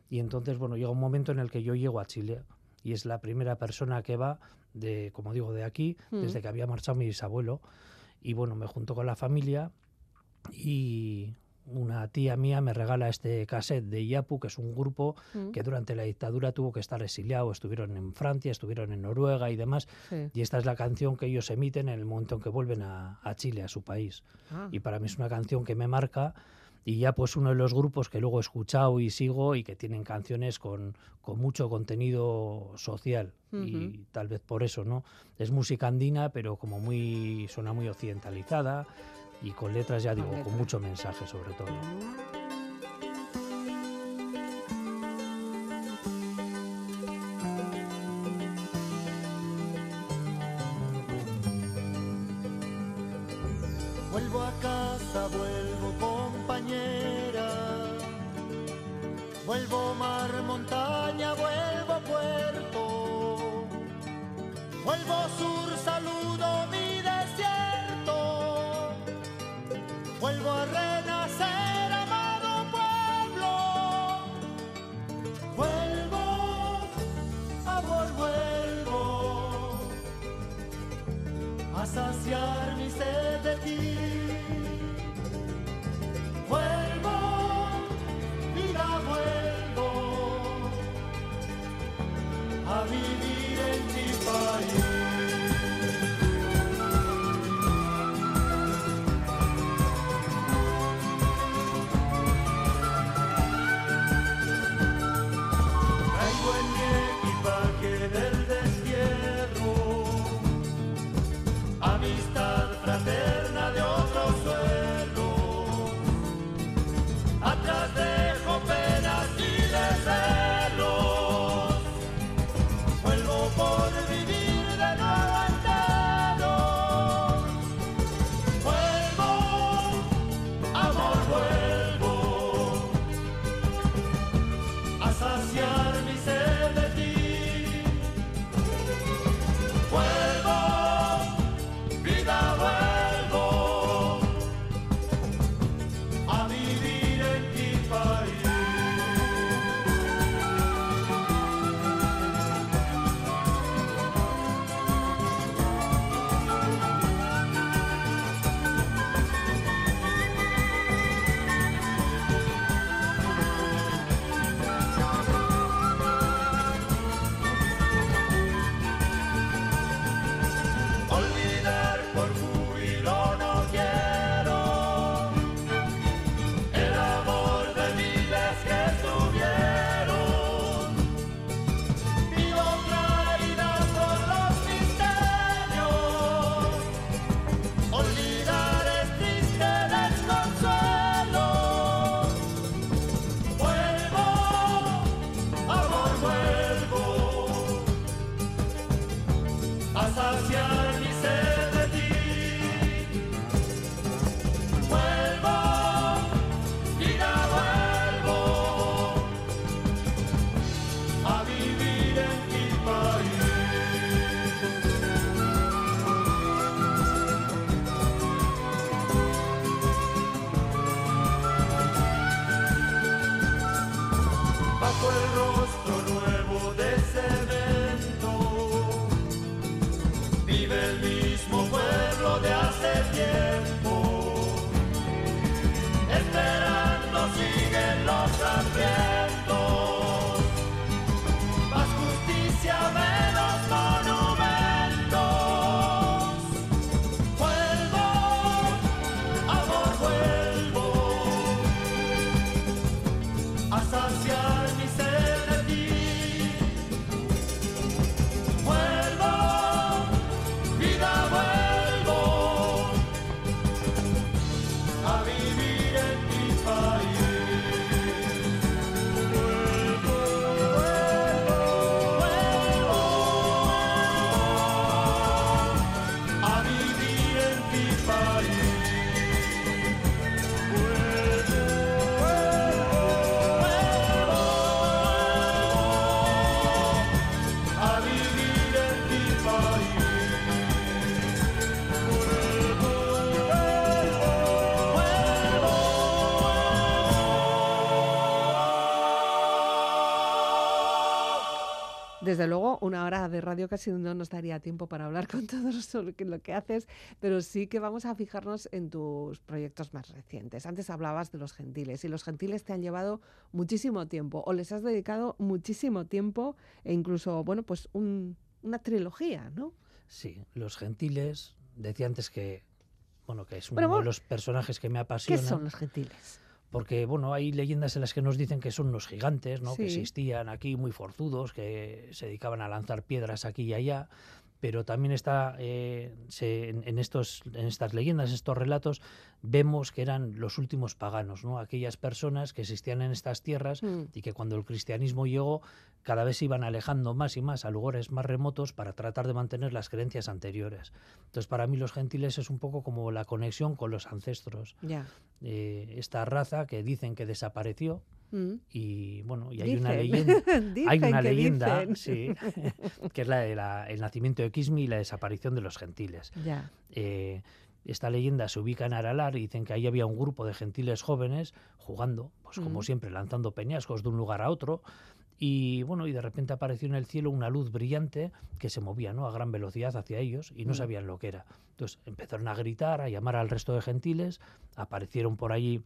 Y entonces, bueno, llega un momento en el que yo llego a Chile y es la primera persona que va de, como digo, de aquí, Mm. desde que había marchado mi bisabuelo. Y bueno, me junto con la familia y una tía mía me regala este cassette de Iapu, que es un grupo Mm. que durante la dictadura tuvo que estar exiliado, estuvieron en Francia, estuvieron en Noruega y demás, Sí. y esta es la canción que ellos emiten en el momento en que vuelven a, a Chile, a su país. Ah, Y para mí es una canción que me marca y ya pues uno de los grupos que luego he escuchado y sigo y que tienen canciones con, con mucho contenido social y tal vez por eso, ¿no? Es música andina pero como muy, suena muy occidentalizada y con letras, ya digo, con mucho mensaje sobre todo. A saciar mi sed de ti. Vuelvo, vida, vuelvo a vivir en mi país. Desde luego, una hora de radio casi no nos daría tiempo para hablar con todo sobre qué- lo que haces, pero sí que vamos a fijarnos en tus proyectos más recientes. Antes hablabas de los gentiles y los gentiles te han llevado muchísimo tiempo o les has dedicado muchísimo tiempo e incluso, bueno, pues un- una trilogía, ¿no? Sí, los gentiles, decía antes que, bueno, que es uno Bueno, de los personajes que me ¿Qué apasiona. son los gentiles? Porque, bueno, hay leyendas en las que nos dicen que son unos gigantes, ¿no? Que existían aquí muy forzudos, que se dedicaban a lanzar piedras aquí y allá. Pero también está eh, se- en, en estos, en estas leyendas, estos relatos, vemos que eran los últimos paganos, ¿no? Aquellas personas que existían en estas tierras Mm. y que cuando el cristianismo llegó cada vez se iban alejando más y más a lugares más remotos para tratar de mantener las creencias anteriores. Entonces, para mí los gentiles es un poco como la conexión con los ancestros. Eh, esta raza que dicen que desapareció Mm. y bueno, y hay una leyenda, hay una que leyenda, sí, que es la de la- el nacimiento de Quismi y la desaparición de los gentiles. Ya. Eh, esta leyenda se ubica en Aralar y dicen que ahí había un grupo de gentiles jóvenes jugando, pues como Mm. siempre, lanzando peñascos de un lugar a otro. Y bueno, y de repente apareció en el cielo una luz brillante que se movía ¿no? a gran velocidad hacia ellos y no Mm. sabían lo que era. Entonces empezaron a gritar, a llamar al resto de gentiles, aparecieron por allí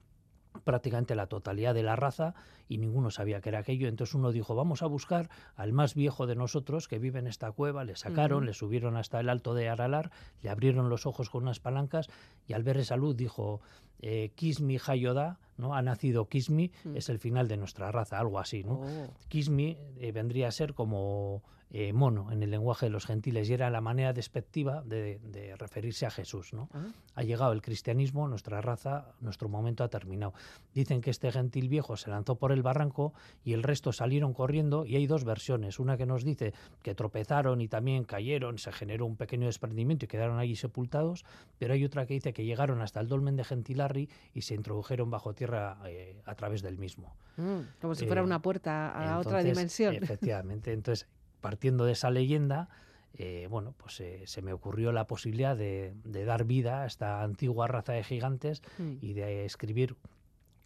prácticamente la totalidad de la raza y ninguno sabía que era aquello. Entonces uno dijo, vamos a buscar al más viejo de nosotros que vive en esta cueva. Le sacaron, le subieron hasta el alto de Aralar, le abrieron los ojos con unas palancas y al ver esa luz dijo, eh, Kismi Hayoda, ¿no? Ha nacido Kismi, Mm. es el final de nuestra raza, algo así, ¿no? Oh. Kismi eh, vendría a ser como eh, mono en el lenguaje de los gentiles y era la manera despectiva de, de referirse a Jesús, ¿no? Ah. ha llegado el cristianismo, nuestra raza, nuestro momento ha terminado. Dicen que este gentil viejo se lanzó por el barranco y el resto salieron corriendo y hay dos versiones. Una que nos dice que tropezaron y también cayeron, se generó un pequeño desprendimiento y quedaron allí sepultados, pero hay otra que dice que llegaron hasta el dolmen de Gentilarri y se introdujeron bajo tierra eh, a través del mismo. Mm, como si fuera Eh, una puerta a otra dimensión. Efectivamente. Entonces, partiendo de esa leyenda, eh, bueno, pues eh, se me ocurrió la posibilidad de, de dar vida a esta antigua raza de gigantes Mm. y de escribir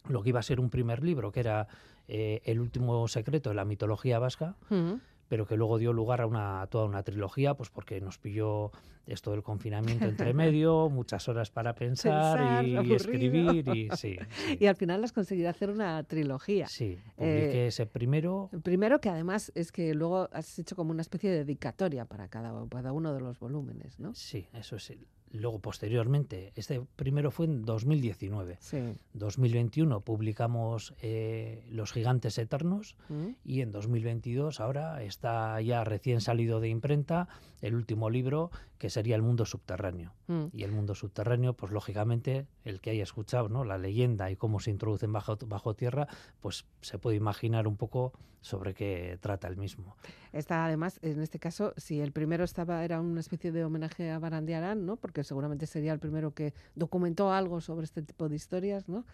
lo que iba a ser un primer libro, que era eh, El último secreto de la mitología vasca, Mm. Pero que luego dio lugar a una, a toda una trilogía, pues porque nos pilló esto del confinamiento entre medio, muchas horas para pensar, Pensar, y, aburrido. escribir, y sí, sí, Y al final has conseguido hacer una trilogía. sí. Publiqué Eh, ese primero, El Primero que además es que luego has hecho como una especie de dedicatoria para cada, cada uno de los volúmenes, ¿no? Sí, eso sí. Luego, posteriormente, este primero fue en 2019. Sí. 2021 publicamos eh, Los Gigantes Eternos Mm. y en 2022 ahora está ya recién salido de imprenta el último libro que sería El Mundo Subterráneo. Mm. Y el mundo subterráneo, pues lógicamente, el que haya escuchado ¿no? la leyenda y cómo se introducen bajo, bajo tierra, pues se puede imaginar un poco sobre qué trata el mismo. Está además, en este caso, si el primero estaba era una especie de homenaje a Barandiarán, ¿no? Porque seguramente sería el primero que documentó algo sobre este tipo de historias, ¿no?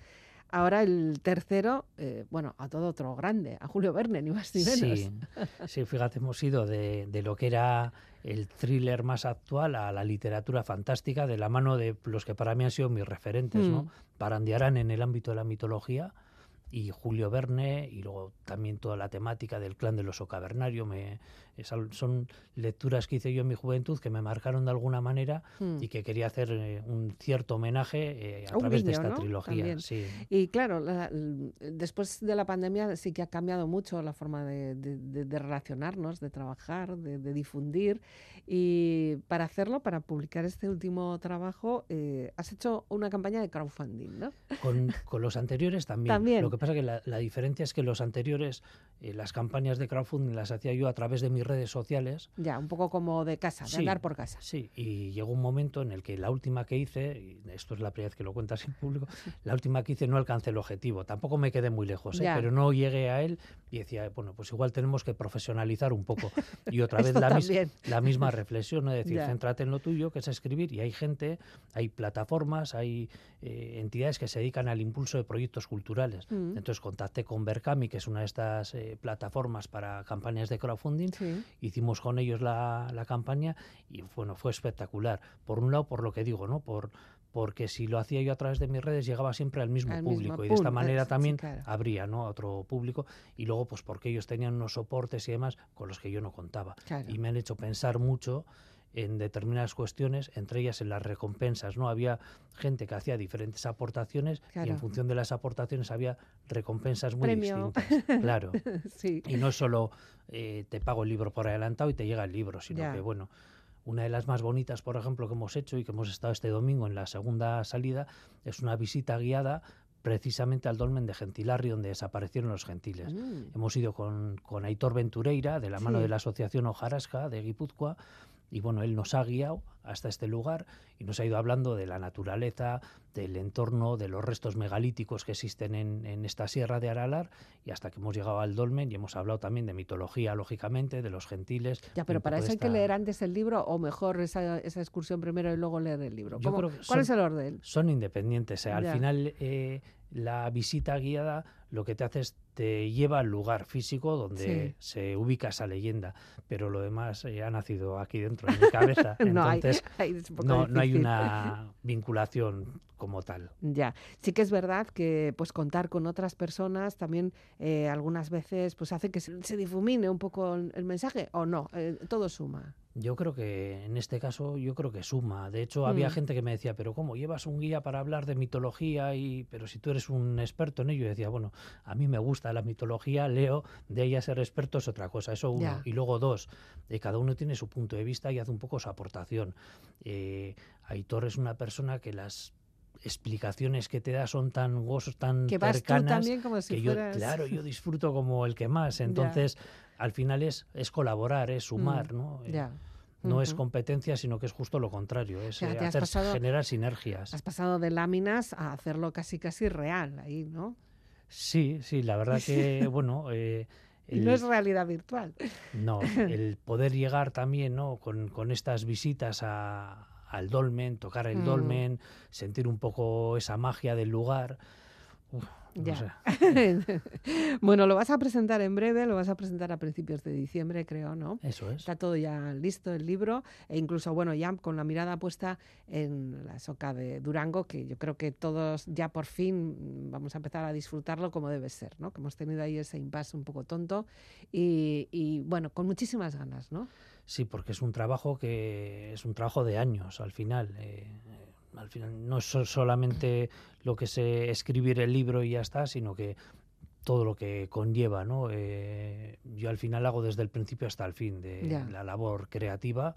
Ahora el tercero, eh, bueno, a todo otro grande, a Julio Verne, ni más ni menos. Sí, sí, fíjate, hemos ido de, de lo que era el thriller más actual a la literatura fantástica de la mano de los que para mí han sido mis referentes, ¿no? Mm. Barandiarán en el ámbito de la mitología y Julio Verne y luego también toda la temática del clan del oso cavernario. Me, es al- son lecturas que hice yo en mi juventud que me marcaron de alguna manera Mm. y que quería hacer eh, un cierto homenaje eh, a Un través de guiño, esta ¿no? trilogía. Sí. Y claro, la- después de la pandemia sí que ha cambiado mucho la forma de, de- de- de relacionarnos, de trabajar, de, de difundir. Y para hacerlo, para publicar este último trabajo, eh, has hecho una campaña de crowdfunding, ¿no? Con, con los anteriores también. También. Lo que pasa que la, la diferencia es que los anteriores, eh, las campañas de crowdfunding las hacía yo a través de mis redes sociales. Ya, un poco como de casa, de Sí, andar por casa. Sí, y llegó un momento en el que la última que hice, y esto es la primera vez que lo cuentas en público, la última que hice no alcancé el objetivo. Tampoco me quedé muy lejos, ¿eh? Pero no llegué a él y decía, bueno, pues igual tenemos que profesionalizar un poco. Y otra vez la, mis- también. la misma reflexión, ¿no? Es decir, Ya. céntrate en lo tuyo, que es escribir, y hay gente, hay plataformas, hay eh, entidades que se dedican al impulso de proyectos culturales. Mm. Entonces contacté con Berkami, que es una de estas eh, plataformas para campañas de crowdfunding, Sí. Hicimos con ellos la, la campaña y bueno, fue espectacular. Por un lado, por lo que digo, ¿no? Por, porque si lo hacía yo a través de mis redes llegaba siempre al mismo Al mismo público y de esta manera sí, también claro. habría ¿no? a otro público y luego pues porque ellos tenían unos soportes y demás con los que yo no contaba Claro. y me han hecho pensar mucho en determinadas cuestiones, entre ellas en las recompensas, ¿no? Había gente que hacía diferentes aportaciones y Claro. en función de las aportaciones había recompensas muy Premio. distintas. Claro. sí. Y no es solo eh, te pago el libro por adelantado y te llega el libro, sino Ya. que, bueno, una de las más bonitas, por ejemplo, que hemos hecho y que hemos estado este domingo en la segunda salida, es una visita guiada precisamente al dolmen de Gentilarri, donde desaparecieron los gentiles. Mm. Hemos ido con, con Aitor Ventureira, de la mano Sí. de la Asociación Ojarasca de Guipúzcoa, y bueno, él nos ha guiado hasta este lugar y nos ha ido hablando de la naturaleza, del entorno, de los restos megalíticos que existen en, en esta sierra de Aralar y hasta que hemos llegado al dolmen y hemos hablado también de mitología, lógicamente, de los gentiles. Ya, pero para eso hay que leer antes el libro o mejor esa, esa excursión primero y luego leer el libro. Yo ¿Cómo- creo que ¿Cuál son- es el orden? Son independientes. eh, Al Ya. final, eh, la visita guiada lo que te hace es te lleva al lugar físico donde se ubica esa leyenda, pero lo demás eh, ha nacido aquí dentro de mi cabeza. No Entonces, hay- no, no hay una vinculación como tal. Ya, sí que es verdad que pues contar con otras personas también eh, algunas veces pues hace que se, se difumine un poco el, el mensaje o no, Eh, todo suma. Yo creo que en este caso, yo creo que suma. De hecho, había Mm. gente que me decía, pero ¿cómo llevas un guía para hablar de mitología? y Pero si tú eres un experto en ello, y decía, bueno, a mí me gusta la mitología, leo, de ella ser experto es otra cosa, eso uno. Y luego dos, eh, cada uno tiene su punto de vista y hace un poco su aportación. Eh, Aitor es una persona que las explicaciones que te da son tan gozos, tan Que vas tú cercanas también como si que yo, claro, yo disfruto como el que más. Entonces, al final es, es colaborar, es sumar, Mm, ¿no? Eh, Ya. no es competencia, sino que es justo lo contrario, es sea, eh, hacer, pasado- generar sinergias. Has pasado de láminas a hacerlo casi casi real ahí, ¿no? Sí, sí, la verdad que, bueno, eh, el- no es realidad virtual. no, el poder llegar también, ¿no? Con, con estas visitas a- al dolmen, tocar el Mm. dolmen, sentir un poco esa magia del lugar. uf, no Ya. sé. bueno, lo vas a presentar en breve, lo vas a presentar a principios de diciembre, creo, ¿no? Eso es. Está todo ya listo el libro e incluso, bueno, ya con la mirada puesta en la soca de Durango, que yo creo que todos ya por fin vamos a empezar a disfrutarlo como debe ser, ¿no? Que hemos tenido ahí ese impasse un poco tonto y, y, bueno, con muchísimas ganas, ¿no? Sí, porque es un trabajo que es un trabajo de años al final. eh, al final no es so- solamente lo que se escribir el libro y ya está, sino que todo lo que conlleva, ¿no? Eh, yo al final hago desde el principio hasta el fin de la labor creativa.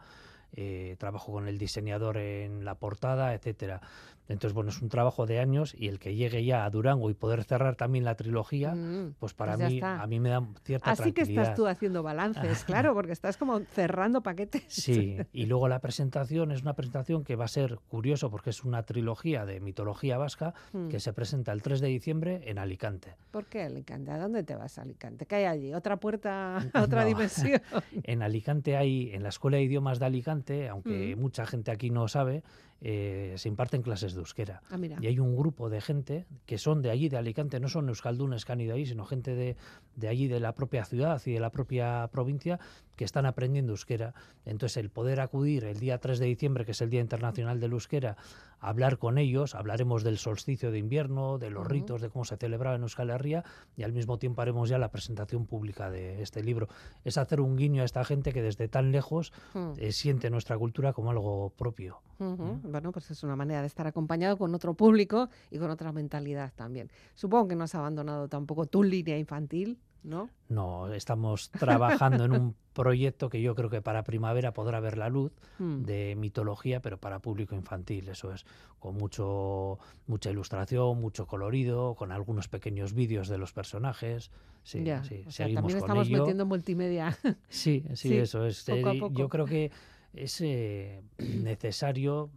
eh, trabajo con el diseñador en la portada, etcétera. Entonces, bueno, es un trabajo de años y el que llegue ya a Durango y poder cerrar también la trilogía, Mm, pues para pues mí, está. a mí me da cierta Así que tranquilidad. estás tú haciendo balances, claro, porque estás como cerrando paquetes. Sí, y luego la presentación es una presentación que va a ser curioso porque es una trilogía de mitología vasca Mm. que se presenta el 3 de diciembre en Alicante. ¿Por qué Alicante? ¿A dónde te vas, Alicante? ¿Qué hay allí? ¿Otra puerta a otra No. dimensión? En Alicante hay, en la Escuela de Idiomas de Alicante, aunque Mm. mucha gente aquí no sabe, eh, se imparten clases de euskera. Ah. Y hay un grupo de gente que son de allí, de Alicante, no son euskaldunes que han ido ahí, sino gente de, de allí, de la propia ciudad y de la propia provincia, que están aprendiendo euskera. Entonces, el poder acudir el día 3 de diciembre, que es el Día Internacional del Euskera, hablar con ellos, hablaremos del solsticio de invierno, de los ritos, de cómo se celebraba en Euskal Herria, y al mismo tiempo haremos ya la presentación pública de este libro. Es hacer un guiño a esta gente que desde tan lejos Mm. eh, siente nuestra cultura como algo propio. Bueno, pues es una manera de estar acompañado con otro público y con otra mentalidad también. Supongo que no has abandonado tampoco tu línea infantil, ¿no? No, estamos trabajando en un proyecto que yo creo que para primavera podrá ver la luz Mm. de mitología, pero para público infantil, eso es, con mucho mucha ilustración, mucho colorido, con algunos pequeños vídeos de los personajes. Sí, Ya, sí, o sea, seguimos también con estamos ello. metiendo multimedia. Sí, sí, Sí, eso es. poco a Eh, poco. Yo creo que es eh, necesario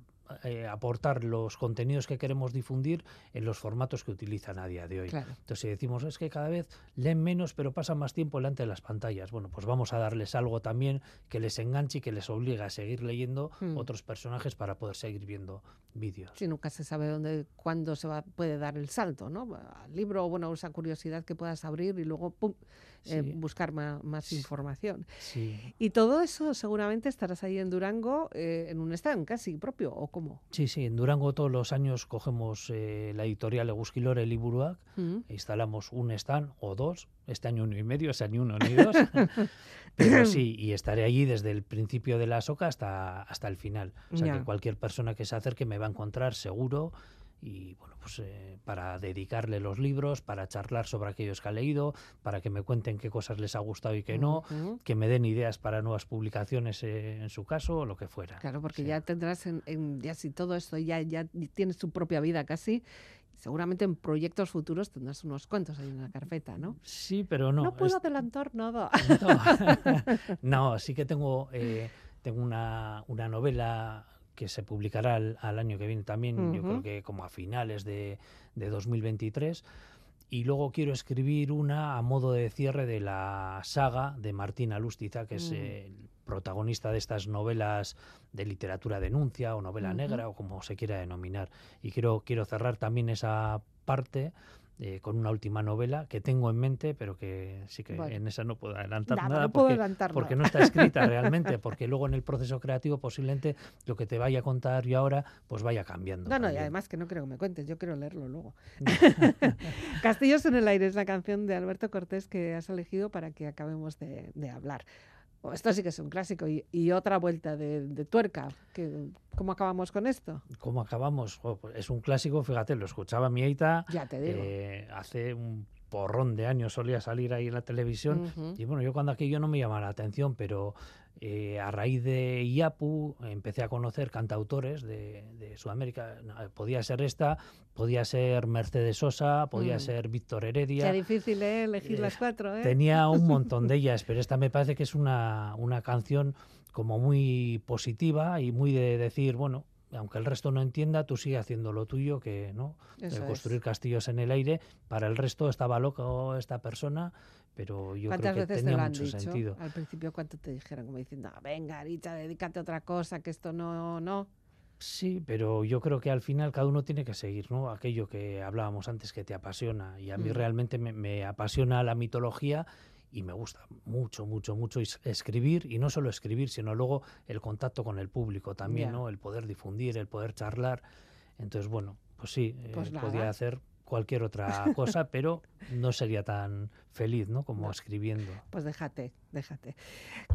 eh, aportar los contenidos que queremos difundir en los formatos que utilizan a día de hoy. Claro. Entonces, si decimos es que cada vez leen menos, pero pasan más tiempo delante de las pantallas, bueno, pues vamos a darles algo también que les enganche y que les obligue a seguir leyendo Mm. otros personajes para poder seguir viendo vídeos. Si nunca se sabe dónde, cuándo se va, puede dar el salto, ¿no? Al libro, bueno, esa curiosidad que puedas abrir y luego, pum, eh, buscar más, información. Sí. Y todo eso seguramente estarás ahí en Durango eh, en un stand casi propio, ¿o cómo? Sí, sí, en Durango todos los años cogemos eh, la editorial Eguzquilore Liburuak Mm. e instalamos un stand o dos, este año uno y medio, o sea, ni uno ni dos. Pero sí, y estaré allí desde el principio de la soca hasta, hasta el final. O sea, Ya. que cualquier persona que se acerque me va a encontrar seguro y bueno, pues eh, para dedicarle los libros, para charlar sobre aquellos que ha leído, para que me cuenten qué cosas les ha gustado y qué no, que me den ideas para nuevas publicaciones eh, en su caso o lo que fuera. Claro, porque Sí. ya tendrás, en, en- ya si todo esto ya, ya tienes tu propia vida casi, seguramente en proyectos futuros tendrás unos cuantos ahí en la carpeta, ¿no? Sí, pero no. No, puedo es- adelantar nada. No, no sí que tengo, eh, tengo una, una novela que se publicará al, al año que viene también, yo creo que como a finales de, de 2023. Y luego quiero escribir una a modo de cierre de la saga de Martín Alustiza, que es Mm. el protagonista de estas novelas de literatura denuncia o novela negra o como se quiera denominar. Y quiero, quiero cerrar también esa parte eh, con una última novela que tengo en mente, pero que sí que en esa no puedo adelantar Nada, nada, no porque, adelantar porque nada. no está escrita realmente, porque luego en el proceso creativo posiblemente lo que te vaya a contar yo ahora pues vaya cambiando. No, no, y además que no creo que me cuentes, yo quiero leerlo luego. Castillos en el aire es la canción de Alberto Cortés que has elegido para que acabemos de, de hablar. Esto sí que es un clásico y, y otra vuelta de, de tuerca. Que, ¿Cómo acabamos con esto? ¿Cómo acabamos? Oh, pues es un clásico, fíjate, lo escuchaba mi Aita Ya te digo. eh, hace un porrón de años solía salir ahí en la televisión y bueno, yo cuando aquello no me llamaba la atención, pero eh, a raíz de IAPU empecé a conocer cantautores de, de Sudamérica. No, Podía ser esta, podía ser Mercedes Sosa, podía Mm. ser Víctor Qué Heredia. difícil ¿eh? elegir eh, las cuatro, ¿eh? Tenía un montón de ellas, pero esta me parece que es una, una canción como muy positiva y muy de decir, bueno, aunque el resto no entienda, tú sigue haciendo lo tuyo, que no, de Eso es. construir castillos en el aire. Para el resto estaba loco esta persona, pero yo ¿Cuántas creo que veces te tenía lo han mucho dicho? sentido. Al principio, ¿cuánto te dijeron? Como diciendo, "Ah, venga, Arita, dedícate a otra cosa, que esto no, no. Sí, pero yo creo que al final cada uno tiene que seguir, ¿no? Aquello que hablábamos antes que te apasiona. Y a mí Mm. realmente me, me apasiona la mitología y me gusta mucho, mucho, mucho es- escribir. Y no solo escribir, sino luego el contacto con el público también. ¿no? El poder difundir, el poder charlar. Entonces, bueno, pues sí, eh, Pues nada. podía hacer cualquier otra cosa, pero no sería tan feliz, ¿no? Como No. escribiendo. Pues déjate, déjate.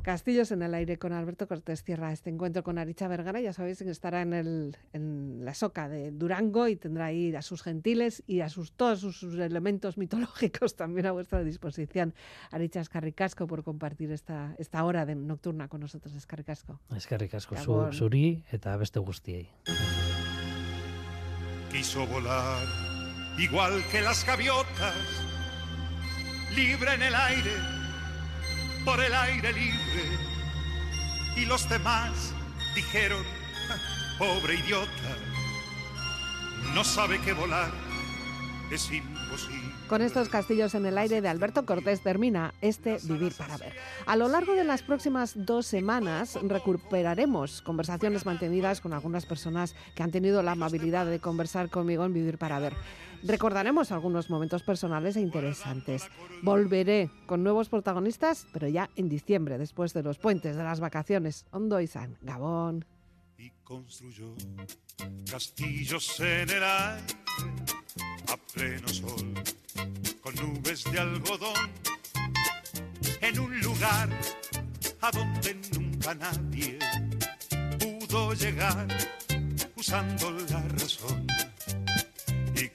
Castillos en el aire con Alberto Cortés cierra este encuentro con Aricha Vergara. Ya sabéis que estará en, el, en la soca de Durango y tendrá ahí a sus gentiles y a sus, todos sus, sus elementos mitológicos también a vuestra disposición. Aricha Escarricasco por compartir esta, esta hora de nocturna con nosotros, Escarricasco. Es que ricasco, Gabon. zu, zuri eta beste guztiei. quiso volar igual que las gaviotas, libre en el aire, por el aire libre. Y los demás dijeron, "Ah, pobre idiota, no sabe que volar es imposible. Con estos castillos en el aire de Alberto Cortés termina este Vivir para Ver. A lo largo de las próximas dos semanas recuperaremos conversaciones mantenidas con algunas personas que han tenido la amabilidad de conversar conmigo en Vivir para Ver. Recordaremos algunos momentos personales e interesantes. Volveré con nuevos protagonistas, pero ya en diciembre, después de los puentes de las vacaciones. Ondo Izan, Gabón. y construyó castillos en el aire a pleno sol con nubes de algodón en un lugar a donde nunca nadie pudo llegar usando la razón y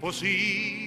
Volar.